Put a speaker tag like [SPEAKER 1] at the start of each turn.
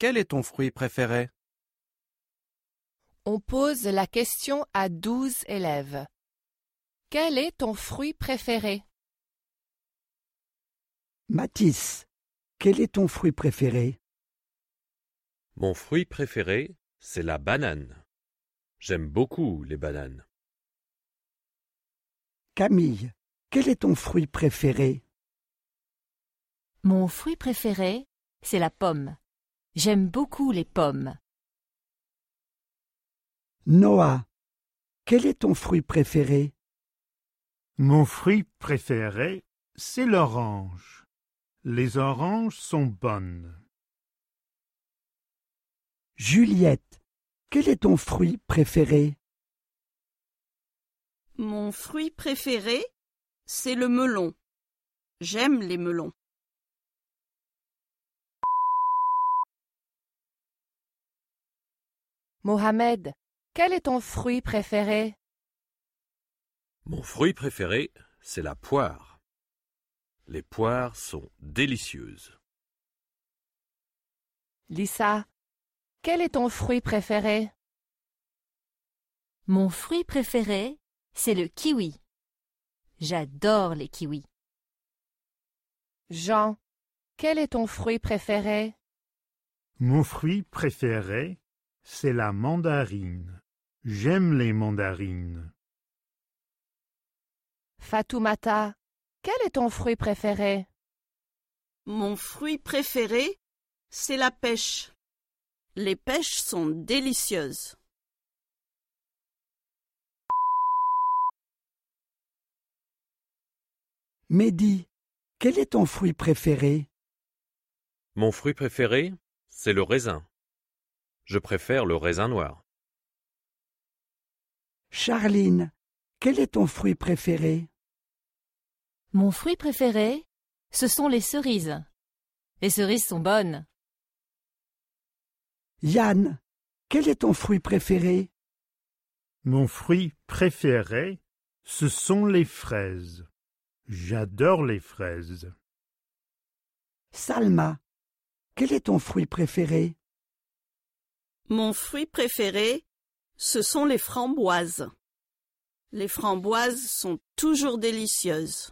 [SPEAKER 1] quel est ton fruit préféré?
[SPEAKER 2] On pose la question à 12 élèves. Quel est ton fruit préféré?
[SPEAKER 3] Mathis, quel est ton fruit préféré?
[SPEAKER 4] Mon fruit préféré, c'est la banane. J'aime beaucoup les bananes.
[SPEAKER 3] Camille, quel est ton fruit préféré?
[SPEAKER 5] Mon fruit préféré, c'est la pomme. J'aime beaucoup les pommes.
[SPEAKER 3] Noah, quel est ton fruit préféré?
[SPEAKER 6] Mon fruit préféré, c'est l'orange. Les oranges sont bonnes.
[SPEAKER 3] Juliette, quel est ton fruit préféré?
[SPEAKER 7] Mon fruit préféré, c'est le melon. J'aime les melons.
[SPEAKER 2] Mohamed, quel est ton fruit préféré?
[SPEAKER 4] Mon fruit préféré, c'est la poire. Les poires sont délicieuses.
[SPEAKER 2] Lisa, quel est ton fruit préféré?
[SPEAKER 5] Mon fruit préféré, c'est le kiwi. J'adore les kiwis.
[SPEAKER 2] Jean, quel est ton fruit préféré?
[SPEAKER 6] Mon fruit préféré, c'est la mandarine. J'aime les mandarines.
[SPEAKER 2] Fatoumata, quel est ton fruit préféré?
[SPEAKER 7] Mon fruit préféré, c'est la pêche. Les pêches sont délicieuses.
[SPEAKER 3] Mehdi, quel est ton fruit préféré?
[SPEAKER 4] Mon fruit préféré, c'est le raisin. Je préfère le raisin noir.
[SPEAKER 3] Charline, quel est ton fruit préféré?
[SPEAKER 5] Mon fruit préféré, ce sont les cerises. Les cerises sont bonnes.
[SPEAKER 3] Yann, quel est ton fruit préféré?
[SPEAKER 6] Mon fruit préféré, ce sont les fraises. J'adore les fraises.
[SPEAKER 3] Salma, quel est ton fruit préféré?
[SPEAKER 7] Mon fruit préféré, ce sont les framboises. Les framboises sont toujours délicieuses.